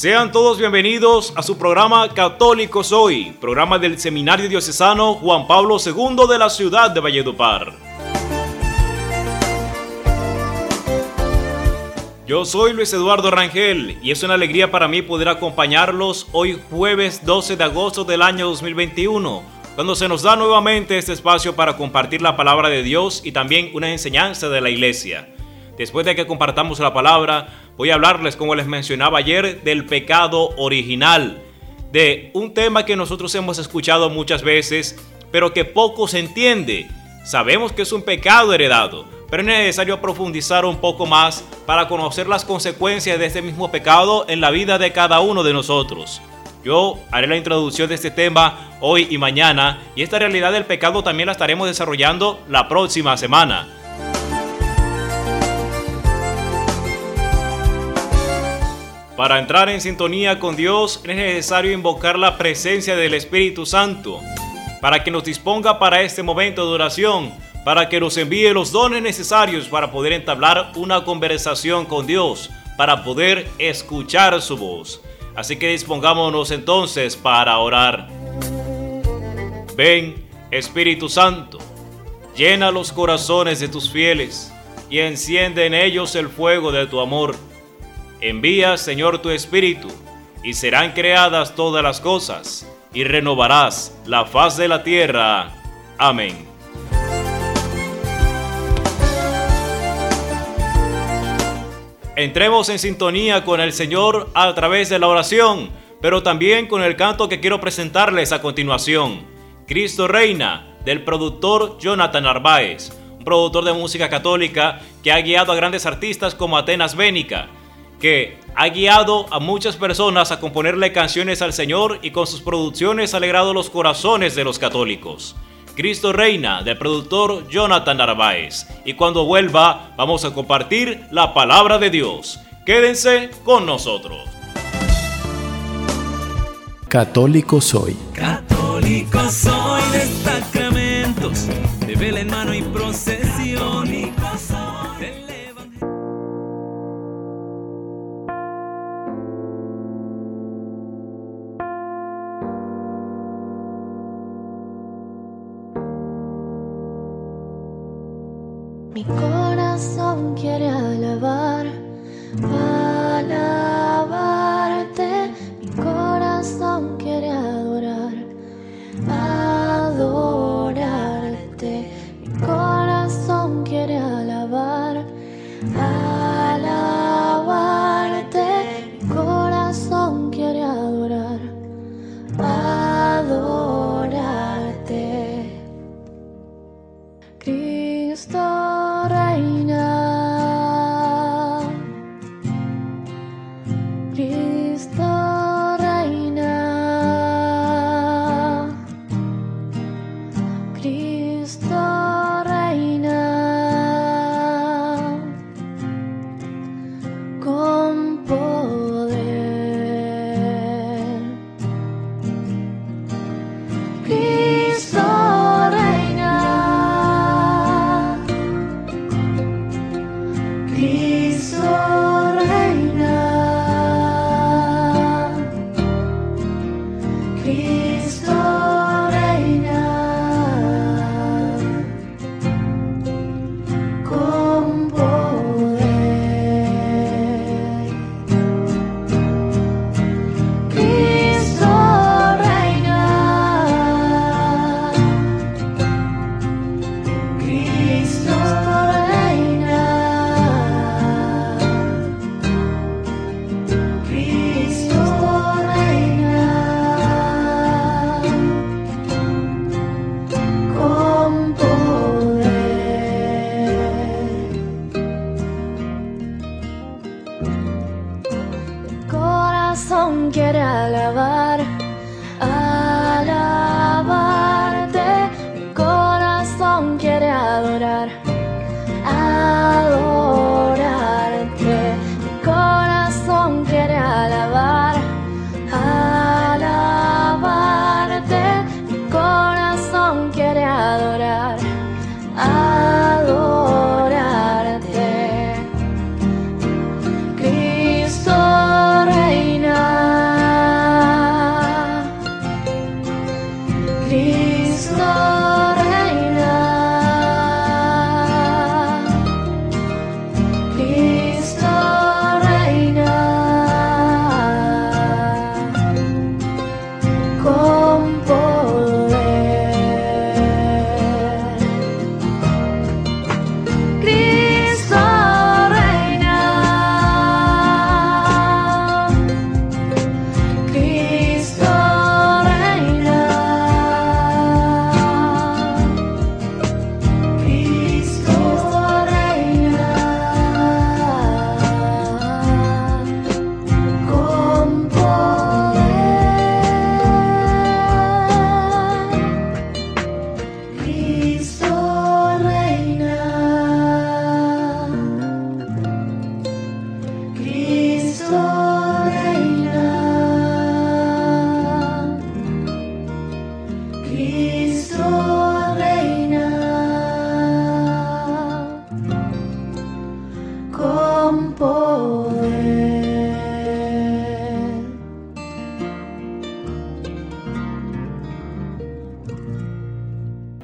Sean todos bienvenidos a su programa Católicos Hoy, programa del Seminario Diocesano Juan Pablo II de la ciudad de Valledupar. Yo soy Luis Eduardo Rangel y es una alegría para mí poder acompañarlos hoy jueves 12 de agosto del año 2021, cuando se nos da nuevamente este espacio para compartir la palabra de Dios y también una enseñanza de la iglesia. Después de que compartamos la palabra, voy a hablarles, como les mencionaba ayer, del pecado original, de un tema que nosotros hemos escuchado muchas veces, pero que poco se entiende. Sabemos que es un pecado heredado, pero es necesario profundizar un poco más para conocer las consecuencias de este mismo pecado en la vida de cada uno de nosotros. Yo haré la introducción de este tema hoy y mañana, y esta realidad del pecado también la estaremos desarrollando la próxima semana. Para entrar en sintonía con Dios es necesario invocar la presencia del Espíritu Santo, para que nos disponga para este momento de oración, para que nos envíe los dones necesarios para poder entablar una conversación con Dios, para poder escuchar su voz. Así que dispongámonos entonces para orar. Ven, Espíritu Santo, llena los corazones de tus fieles y enciende en ellos el fuego de tu amor. Envía, Señor, tu Espíritu, y serán creadas todas las cosas, y renovarás la faz de la tierra. Amén. Entremos en sintonía con el Señor a través de la oración, pero también con el canto que quiero presentarles a continuación. Cristo Reina, del productor Jonathan Narváez, un productor de música católica que ha guiado a grandes artistas como Atenas Bénica, que ha guiado a muchas personas a componerle canciones al Señor y con sus producciones ha alegrado los corazones de los católicos. Cristo Reina, del productor Jonathan Narváez. Y cuando vuelva, vamos a compartir la palabra de Dios. Quédense con nosotros. Católico Soy. Católico soy de sacramentos, de vela en mano y procesión. Mi corazón quiere alabar, alabarte.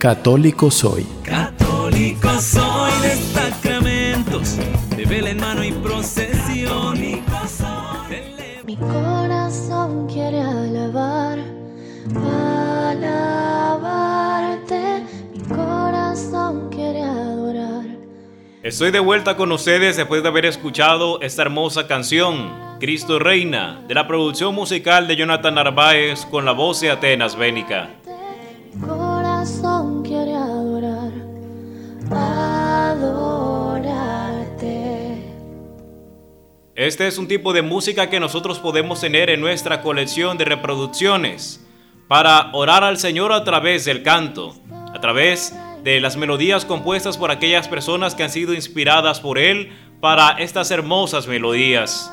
Católico soy. Católico soy de sacramentos, de vela en mano y procesión. Mi corazón quiere alabar, alabarte. Mi corazón quiere adorar. Estoy de vuelta con ustedes después de haber escuchado esta hermosa canción, Cristo Reina, de la producción musical de Jonathan Narváez con la voz de Atenas Bénica. Este es un tipo de música que nosotros podemos tener en nuestra colección de reproducciones para orar al Señor a través del canto, a través de las melodías compuestas por aquellas personas que han sido inspiradas por Él para estas hermosas melodías.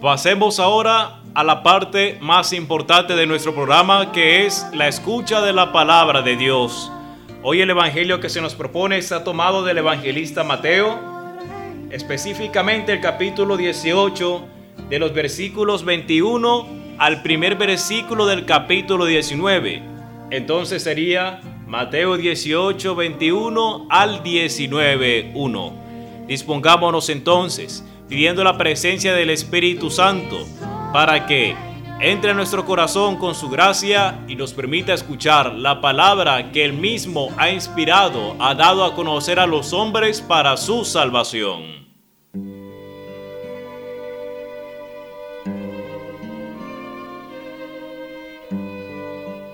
Pasemos ahora a la parte más importante de nuestro programa que es la escucha de la palabra de Dios. Hoy el Evangelio que se nos propone está tomado del evangelista Mateo, específicamente el capítulo 18 de los versículos 21 al primer versículo del capítulo 19. Entonces sería Mateo 18, 21 al 19, 1. Dispongámonos entonces, pidiendo la presencia del Espíritu Santo, para que entre a nuestro corazón con su gracia y nos permita escuchar la palabra que Él mismo ha inspirado, ha dado a conocer a los hombres para su salvación.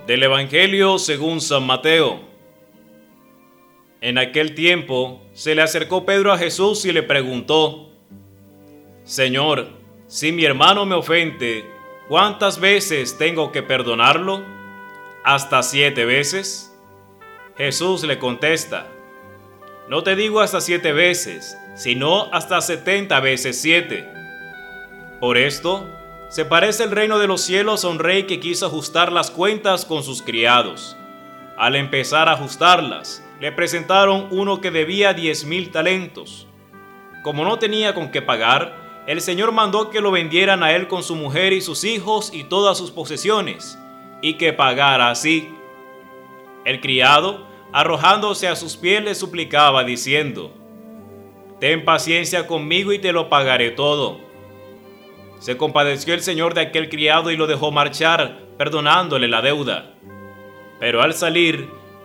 Del Evangelio según San Mateo. En aquel tiempo se le acercó Pedro a Jesús y le preguntó, Señor, si mi hermano me ofende, ¿cuántas veces tengo que perdonarlo? ¿Hasta siete veces? Jesús le contesta, No te digo hasta siete veces, sino hasta setenta veces siete. Por esto, se parece el reino de los cielos a un rey que quiso ajustar las cuentas con sus criados. Al empezar a ajustarlas, le presentaron uno que debía diez mil talentos. Como no tenía con qué pagar, el Señor mandó que lo vendieran a él con su mujer y sus hijos y todas sus posesiones, y que pagara así. El criado, arrojándose a sus pies, le suplicaba diciendo, Ten paciencia conmigo y te lo pagaré todo. Se compadeció el señor de aquel criado y lo dejó marchar, perdonándole la deuda. Pero al salir,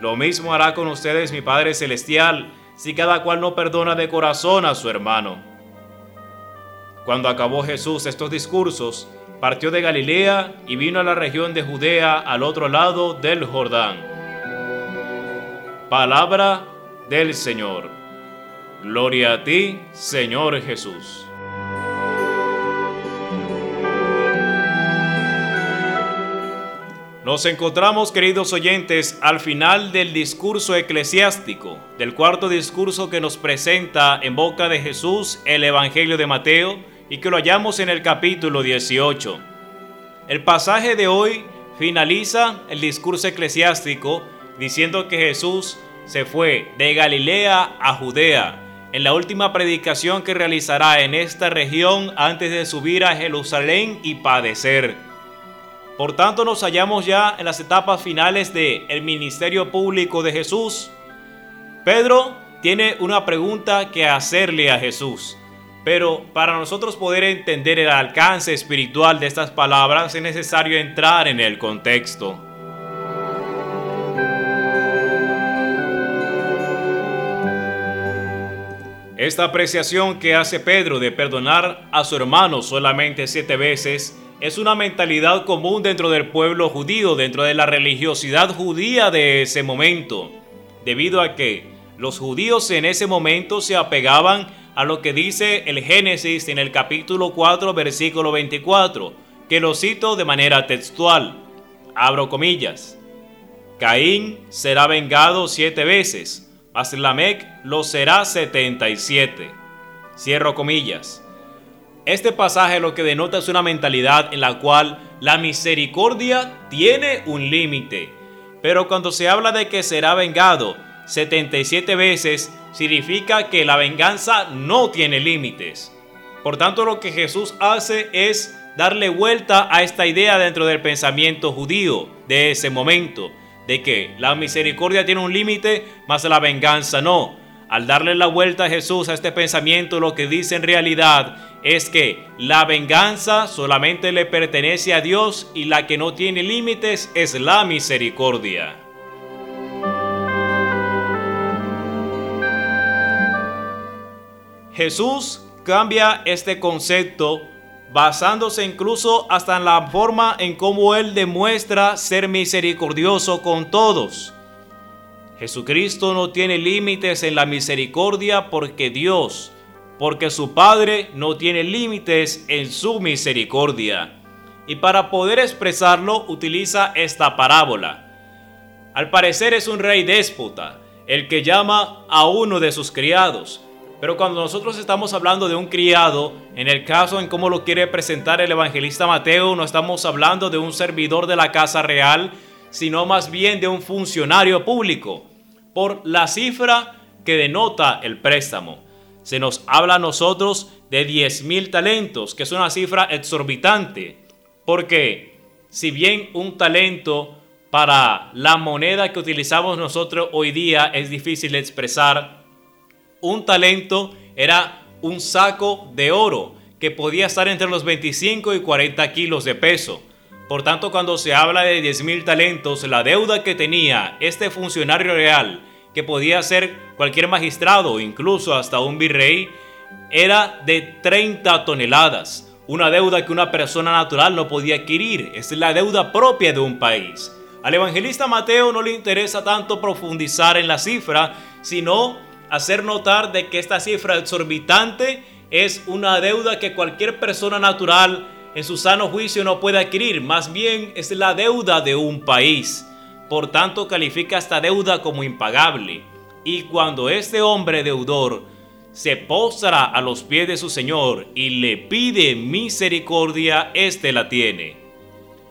Lo mismo hará con ustedes mi Padre Celestial si cada cual no perdona de corazón a su hermano. Cuando acabó Jesús estos discursos, partió de Galilea y vino a la región de Judea al otro lado del Jordán. Palabra del Señor. Gloria a ti, Señor Jesús. Nos encontramos, queridos oyentes, al final del discurso eclesiástico, del cuarto discurso que nos presenta en boca de Jesús el Evangelio de Mateo y que lo hallamos en el capítulo 18. El pasaje de hoy finaliza el discurso eclesiástico diciendo que Jesús se fue de Galilea a Judea en la última predicación que realizará en esta región antes de subir a Jerusalén y padecer. Por tanto, nos hallamos ya en las etapas finales del ministerio público de Jesús. Pedro tiene una pregunta que hacerle a Jesús. Pero para nosotros poder entender el alcance espiritual de estas palabras es necesario entrar en el contexto. Esta apreciación que hace Pedro de perdonar a su hermano solamente siete veces es una mentalidad común dentro del pueblo judío, dentro de la religiosidad judía de ese momento, debido a que los judíos en ese momento se apegaban a lo que dice el Génesis en el capítulo 4, versículo 24, que lo cito de manera textual. Abro comillas. Caín será vengado siete veces mas lo será 77. Cierro comillas. Este pasaje lo que denota es una mentalidad en la cual la misericordia tiene un límite, pero cuando se habla de que será vengado 77 veces, significa que la venganza no tiene límites. Por tanto, lo que Jesús hace es darle vuelta a esta idea dentro del pensamiento judío de ese momento de que la misericordia tiene un límite, mas la venganza no. Al darle la vuelta a Jesús a este pensamiento, lo que dice en realidad es que la venganza solamente le pertenece a Dios y la que no tiene límites es la misericordia. Jesús cambia este concepto basándose incluso hasta en la forma en cómo Él demuestra ser misericordioso con todos. Jesucristo no tiene límites en la misericordia porque Dios, porque su Padre no tiene límites en su misericordia. Y para poder expresarlo utiliza esta parábola. Al parecer es un rey déspota, el que llama a uno de sus criados pero cuando nosotros estamos hablando de un criado, en el caso en cómo lo quiere presentar el evangelista Mateo, no estamos hablando de un servidor de la casa real, sino más bien de un funcionario público, por la cifra que denota el préstamo. Se nos habla a nosotros de 10 mil talentos, que es una cifra exorbitante, porque si bien un talento para la moneda que utilizamos nosotros hoy día es difícil de expresar, un talento era un saco de oro que podía estar entre los 25 y 40 kilos de peso. Por tanto, cuando se habla de 10 mil talentos, la deuda que tenía este funcionario real, que podía ser cualquier magistrado, incluso hasta un virrey, era de 30 toneladas. Una deuda que una persona natural no podía adquirir. Es la deuda propia de un país. Al evangelista Mateo no le interesa tanto profundizar en la cifra, sino hacer notar de que esta cifra exorbitante es una deuda que cualquier persona natural en su sano juicio no puede adquirir, más bien es la deuda de un país. Por tanto, califica esta deuda como impagable. Y cuando este hombre deudor se postra a los pies de su Señor y le pide misericordia, éste la tiene.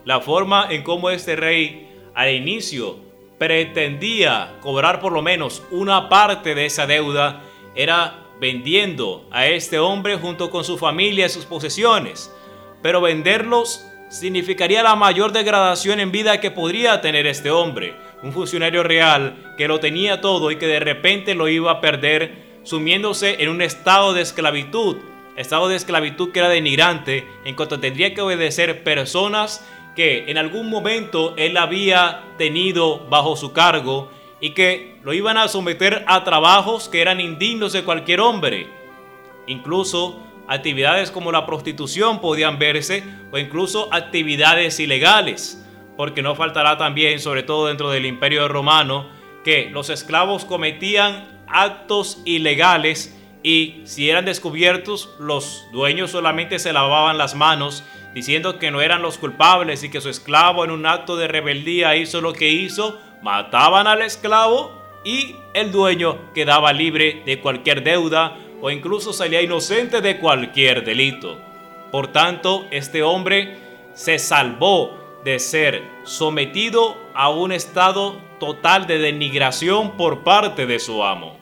La forma en cómo este rey al inicio pretendía cobrar por lo menos una parte de esa deuda era vendiendo a este hombre junto con su familia y sus posesiones. Pero venderlos significaría la mayor degradación en vida que podría tener este hombre, un funcionario real que lo tenía todo y que de repente lo iba a perder sumiéndose en un estado de esclavitud, estado de esclavitud que era denigrante en cuanto tendría que obedecer personas que en algún momento él había tenido bajo su cargo y que lo iban a someter a trabajos que eran indignos de cualquier hombre. Incluso actividades como la prostitución podían verse o incluso actividades ilegales, porque no faltará también, sobre todo dentro del imperio romano, que los esclavos cometían actos ilegales y si eran descubiertos los dueños solamente se lavaban las manos diciendo que no eran los culpables y que su esclavo en un acto de rebeldía hizo lo que hizo, mataban al esclavo y el dueño quedaba libre de cualquier deuda o incluso salía inocente de cualquier delito. Por tanto, este hombre se salvó de ser sometido a un estado total de denigración por parte de su amo.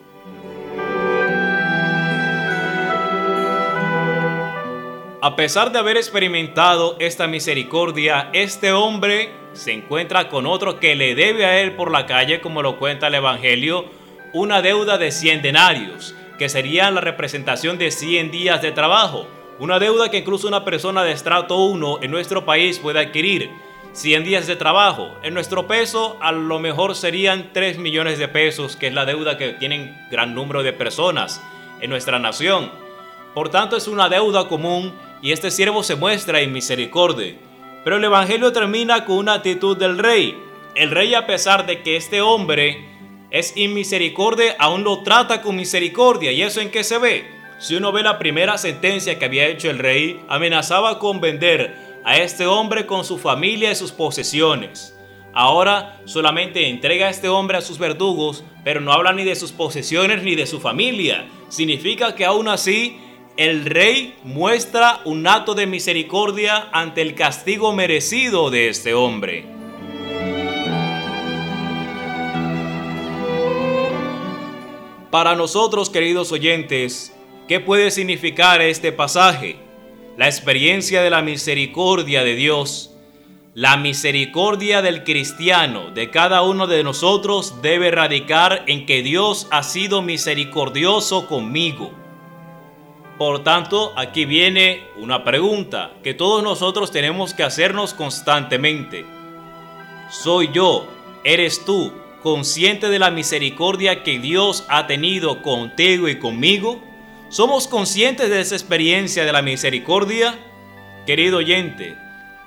A pesar de haber experimentado esta misericordia, este hombre se encuentra con otro que le debe a él por la calle, como lo cuenta el Evangelio, una deuda de 100 denarios, que sería la representación de 100 días de trabajo. Una deuda que incluso una persona de estrato 1 en nuestro país puede adquirir. 100 días de trabajo. En nuestro peso a lo mejor serían 3 millones de pesos, que es la deuda que tienen gran número de personas en nuestra nación. Por tanto, es una deuda común y este siervo se muestra en misericordia. Pero el Evangelio termina con una actitud del rey. El rey, a pesar de que este hombre es inmisericordia, aún lo trata con misericordia. ¿Y eso en qué se ve? Si uno ve la primera sentencia que había hecho el rey, amenazaba con vender a este hombre con su familia y sus posesiones. Ahora solamente entrega a este hombre a sus verdugos, pero no habla ni de sus posesiones ni de su familia. Significa que aún así el rey muestra un acto de misericordia ante el castigo merecido de este hombre. Para nosotros, queridos oyentes, ¿qué puede significar este pasaje? La experiencia de la misericordia de Dios la misericordia del cristiano, de cada uno de nosotros, debe radicar en que Dios ha sido misericordioso conmigo. Por tanto, aquí viene una pregunta que todos nosotros tenemos que hacernos constantemente. ¿Soy yo, eres tú, consciente de la misericordia que Dios ha tenido contigo y conmigo? ¿Somos conscientes de esa experiencia de la misericordia? Querido oyente,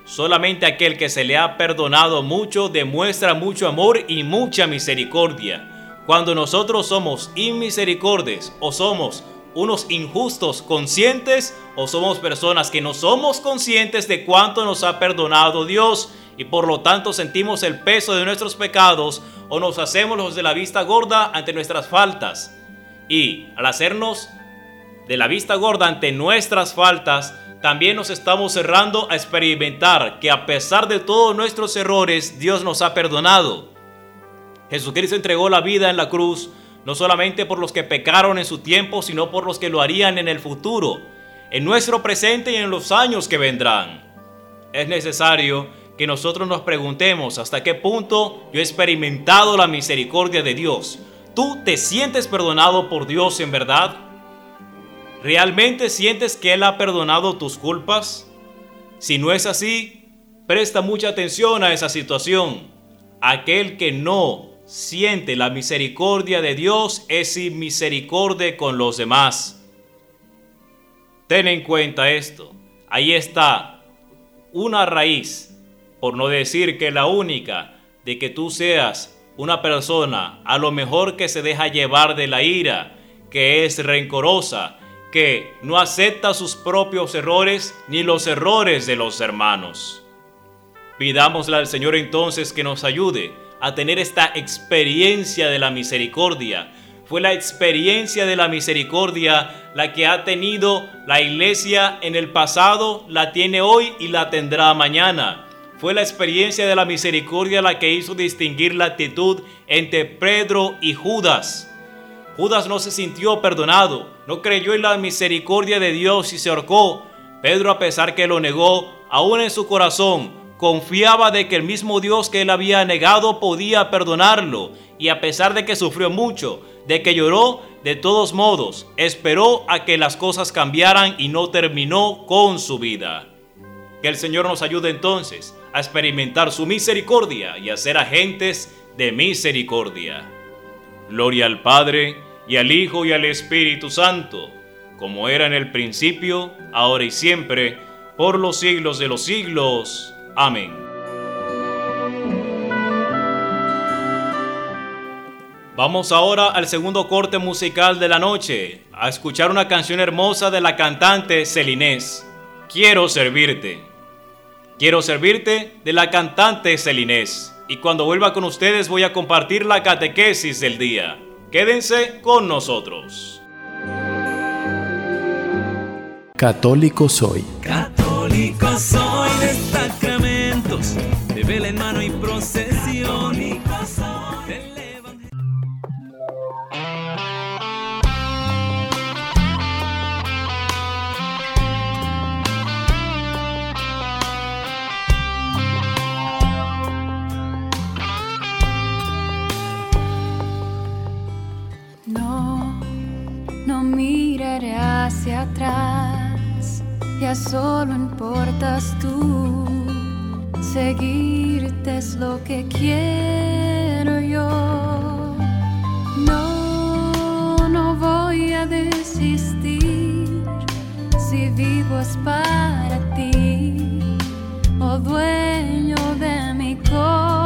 Solamente aquel que se le ha perdonado mucho demuestra mucho amor y mucha misericordia. Cuando nosotros somos inmisericordes o somos unos injustos conscientes o somos personas que no somos conscientes de cuánto nos ha perdonado Dios y por lo tanto sentimos el peso de nuestros pecados o nos hacemos de la vista gorda ante nuestras faltas. Y al hacernos de la vista gorda ante nuestras faltas, también nos estamos cerrando a experimentar que a pesar de todos nuestros errores, Dios nos ha perdonado. Jesucristo entregó la vida en la cruz, no solamente por los que pecaron en su tiempo, sino por los que lo harían en el futuro, en nuestro presente y en los años que vendrán. Es necesario que nosotros nos preguntemos hasta qué punto yo he experimentado la misericordia de Dios. ¿Tú te sientes perdonado por Dios en verdad? ¿Realmente sientes que Él ha perdonado tus culpas? Si no es así, presta mucha atención a esa situación. Aquel que no siente la misericordia de Dios es misericordia con los demás. Ten en cuenta esto. Ahí está una raíz, por no decir que la única, de que tú seas una persona a lo mejor que se deja llevar de la ira, que es rencorosa, que no acepta sus propios errores ni los errores de los hermanos. Pidámosle al Señor entonces que nos ayude a tener esta experiencia de la misericordia. Fue la experiencia de la misericordia la que ha tenido la iglesia en el pasado, la tiene hoy y la tendrá mañana. Fue la experiencia de la misericordia la que hizo distinguir la actitud entre Pedro y Judas. Judas no se sintió perdonado, no creyó en la misericordia de Dios y se ahorcó. Pedro, a pesar que lo negó, aún en su corazón, confiaba de que el mismo Dios que él había negado podía perdonarlo. Y a pesar de que sufrió mucho, de que lloró, de todos modos, esperó a que las cosas cambiaran y no terminó con su vida. Que el Señor nos ayude entonces a experimentar su misericordia y a ser agentes de misericordia. Gloria al Padre, y al Hijo y al Espíritu Santo, como era en el principio, ahora y siempre, por los siglos de los siglos. Amén. Vamos ahora al segundo corte musical de la noche, a escuchar una canción hermosa de la cantante Celinés. Quiero servirte. Quiero servirte de la cantante Celinés. Y cuando vuelva con ustedes voy a compartir la catequesis del día. Quédense con nosotros. Católico soy. Católico soy miraré hacia atrás, ya solo importas tú. Seguirte es lo que quiero yo. No, no voy a desistir si vivo es para ti, oh dueño de mi corazón.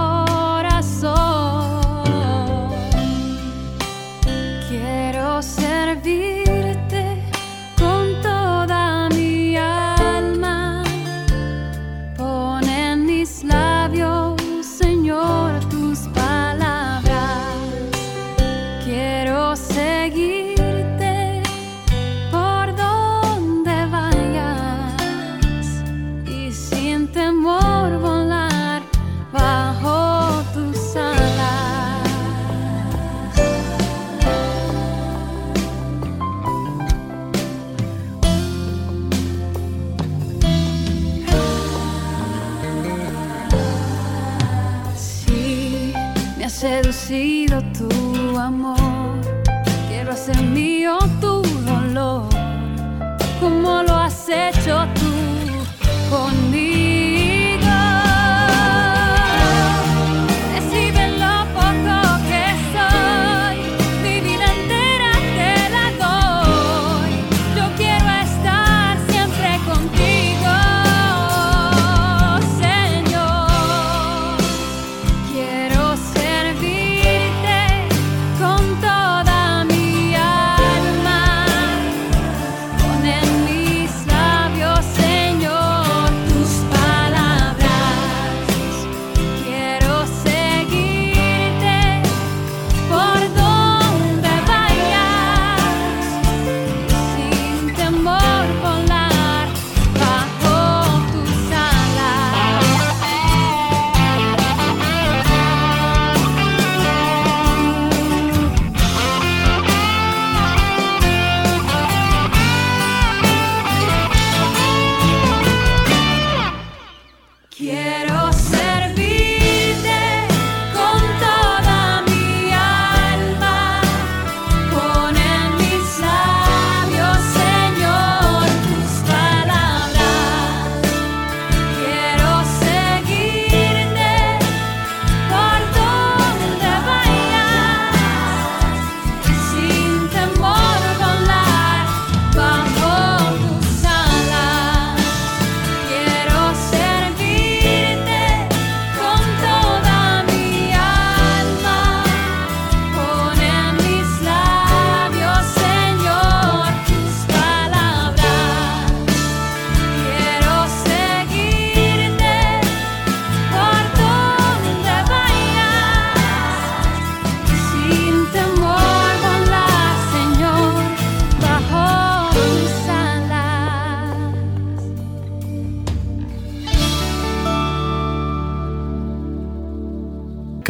Seducido tu amor. Quiero hacer mío tu dolor, como lo has hecho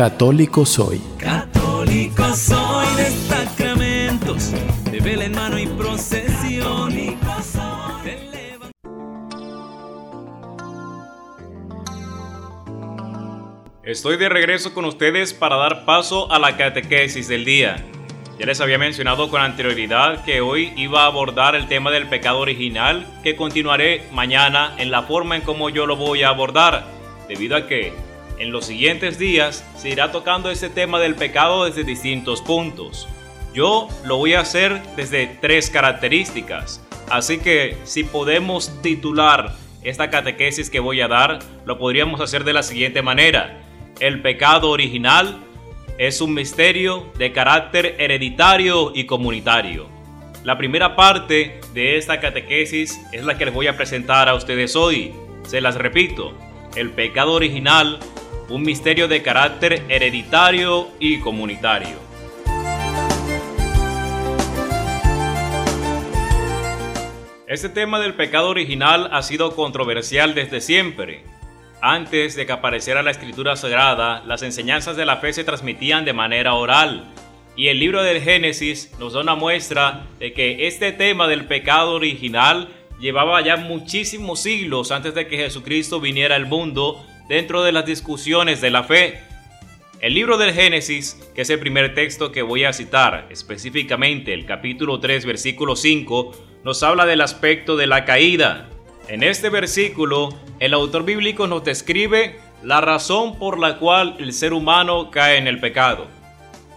Católico soy. Católico soy de sacramentos, de vela en mano y procesión. Estoy de regreso con ustedes para dar paso a la catequesis del día. Ya les había mencionado con anterioridad que hoy iba a abordar el tema del pecado original que continuaré mañana en la forma en como yo lo voy a abordar, debido a que en los siguientes días se irá tocando ese tema del pecado desde distintos puntos. Yo lo voy a hacer desde tres características, así que si podemos titular esta catequesis que voy a dar, lo podríamos hacer de la siguiente manera. El pecado original es un misterio de carácter hereditario y comunitario. La primera parte de esta catequesis es la que les voy a presentar a ustedes hoy. Se las repito, el pecado original, un misterio de carácter hereditario y comunitario. Este tema del pecado original ha sido controversial desde siempre. Antes de que apareciera la escritura sagrada, las enseñanzas de la fe se transmitían de manera oral. Y el libro del Génesis nos da una muestra de que este tema del pecado original llevaba ya muchísimos siglos antes de que Jesucristo viniera al mundo dentro de las discusiones de la fe. El libro del Génesis, que es el primer texto que voy a citar, específicamente el capítulo 3, versículo 5, nos habla del aspecto de la caída. En este versículo, el autor bíblico nos describe la razón por la cual el ser humano cae en el pecado.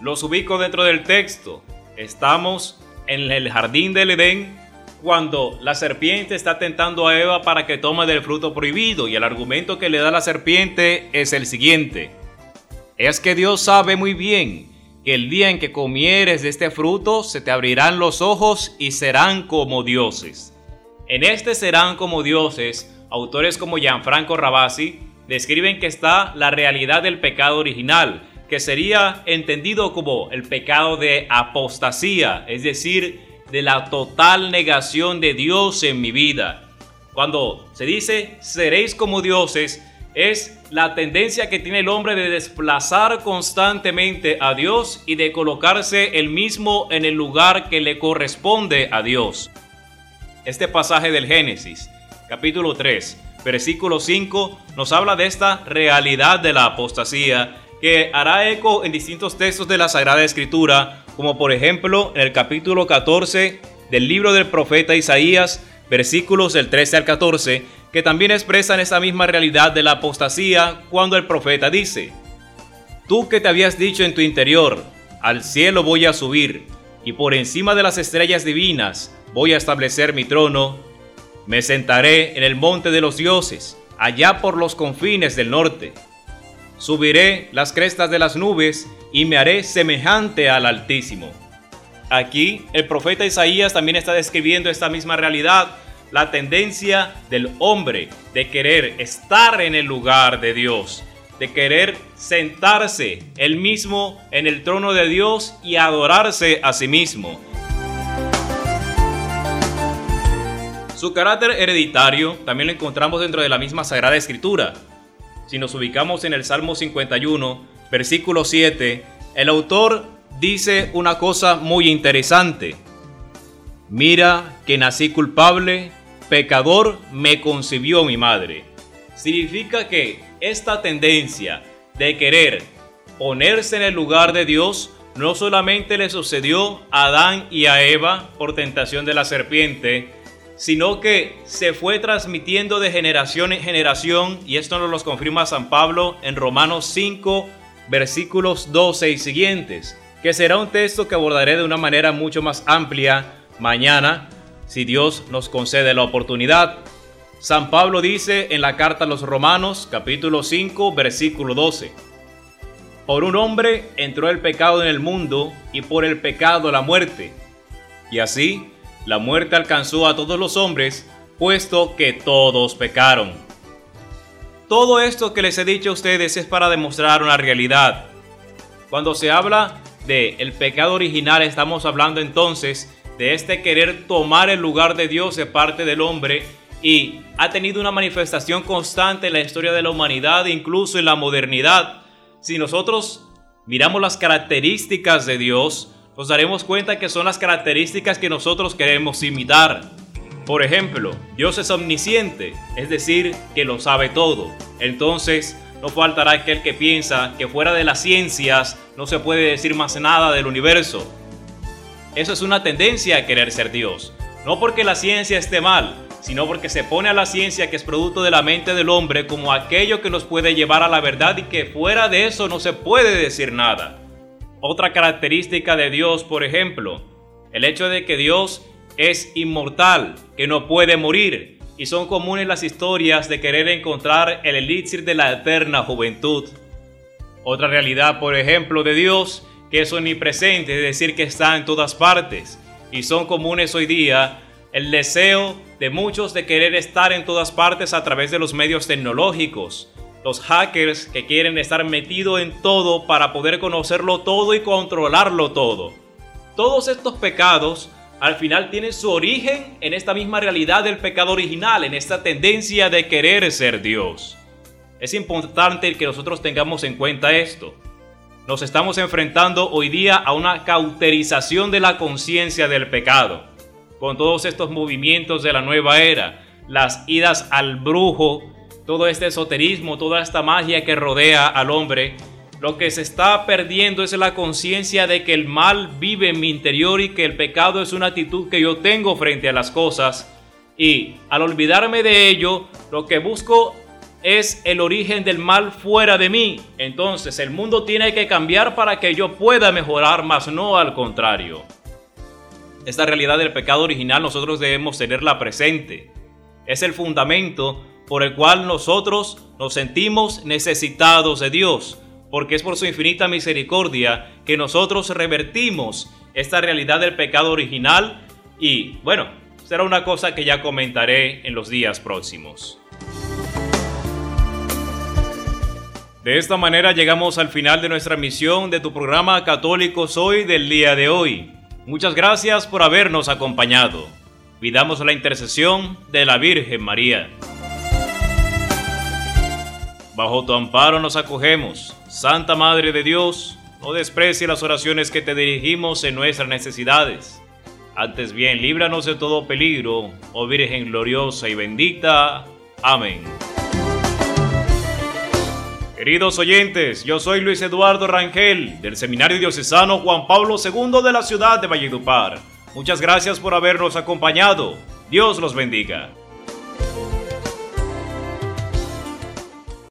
Los ubico dentro del texto. Estamos en el jardín del Edén cuando la serpiente está tentando a Eva para que tome del fruto prohibido y el argumento que le da la serpiente es el siguiente. Es que Dios sabe muy bien que el día en que comieres de este fruto se te abrirán los ojos y serán como dioses. En este serán como dioses, autores como Gianfranco Rabasi describen que está la realidad del pecado original, que sería entendido como el pecado de apostasía, es decir, de la total negación de Dios en mi vida. Cuando se dice seréis como dioses, es la tendencia que tiene el hombre de desplazar constantemente a Dios y de colocarse él mismo en el lugar que le corresponde a Dios. Este pasaje del Génesis, capítulo 3, versículo 5, nos habla de esta realidad de la apostasía que hará eco en distintos textos de la Sagrada Escritura, como por ejemplo en el capítulo 14 del libro del profeta Isaías, versículos del 13 al 14, que también expresan esa misma realidad de la apostasía cuando el profeta dice, Tú que te habías dicho en tu interior, al cielo voy a subir, y por encima de las estrellas divinas voy a establecer mi trono, me sentaré en el monte de los dioses, allá por los confines del norte. Subiré las crestas de las nubes y me haré semejante al Altísimo. Aquí el profeta Isaías también está describiendo esta misma realidad, la tendencia del hombre de querer estar en el lugar de Dios, de querer sentarse él mismo en el trono de Dios y adorarse a sí mismo. Su carácter hereditario también lo encontramos dentro de la misma Sagrada Escritura. Si nos ubicamos en el Salmo 51, versículo 7, el autor dice una cosa muy interesante. Mira que nací culpable, pecador me concibió mi madre. Significa que esta tendencia de querer ponerse en el lugar de Dios no solamente le sucedió a Adán y a Eva por tentación de la serpiente, sino que se fue transmitiendo de generación en generación, y esto nos lo confirma San Pablo en Romanos 5, versículos 12 y siguientes, que será un texto que abordaré de una manera mucho más amplia mañana, si Dios nos concede la oportunidad. San Pablo dice en la carta a los Romanos, capítulo 5, versículo 12, Por un hombre entró el pecado en el mundo, y por el pecado la muerte. Y así, la muerte alcanzó a todos los hombres, puesto que todos pecaron. Todo esto que les he dicho a ustedes es para demostrar una realidad. Cuando se habla de el pecado original, estamos hablando entonces de este querer tomar el lugar de Dios de parte del hombre y ha tenido una manifestación constante en la historia de la humanidad, incluso en la modernidad. Si nosotros miramos las características de Dios, nos daremos cuenta que son las características que nosotros queremos imitar. Por ejemplo, Dios es omnisciente, es decir, que lo sabe todo. Entonces, no faltará aquel que piensa que fuera de las ciencias no se puede decir más nada del universo. Eso es una tendencia a querer ser Dios. No porque la ciencia esté mal, sino porque se pone a la ciencia que es producto de la mente del hombre como aquello que nos puede llevar a la verdad y que fuera de eso no se puede decir nada. Otra característica de Dios, por ejemplo, el hecho de que Dios es inmortal, que no puede morir, y son comunes las historias de querer encontrar el elixir de la eterna juventud. Otra realidad, por ejemplo, de Dios, que es omnipresente, es decir, que está en todas partes, y son comunes hoy día el deseo de muchos de querer estar en todas partes a través de los medios tecnológicos, los hackers que quieren estar metidos en todo para poder conocerlo todo y controlarlo todo. Todos estos pecados al final tienen su origen en esta misma realidad del pecado original, en esta tendencia de querer ser Dios. Es importante que nosotros tengamos en cuenta esto. Nos estamos enfrentando hoy día a una cauterización de la conciencia del pecado, con todos estos movimientos de la nueva era, las idas al brujo, todo este esoterismo, toda esta magia que rodea al hombre, lo que se está perdiendo es la conciencia de que el mal vive en mi interior y que el pecado es una actitud que yo tengo frente a las cosas. Y al olvidarme de ello, lo que busco es el origen del mal fuera de mí. Entonces el mundo tiene que cambiar para que yo pueda mejorar, más no al contrario. esta realidad del pecado original nosotros debemos tenerla presente. Es el fundamento por el cual nosotros nos sentimos necesitados de Dios, porque es por su infinita misericordia que nosotros revertimos esta realidad del pecado original y bueno, será una cosa que ya comentaré en los días próximos. De esta manera llegamos al final de nuestra misión de tu programa Católico Soy del día de hoy. Muchas gracias por habernos acompañado. Pidamos la intercesión de la Virgen María. Bajo tu amparo nos acogemos. Santa Madre de Dios, no desprecie las oraciones que te dirigimos en nuestras necesidades. Antes bien, líbranos de todo peligro, oh Virgen gloriosa y bendita. Amén. Queridos oyentes, yo soy Luis Eduardo Rangel del Seminario Diocesano Juan Pablo II de la ciudad de Valledupar. Muchas gracias por habernos acompañado. Dios los bendiga.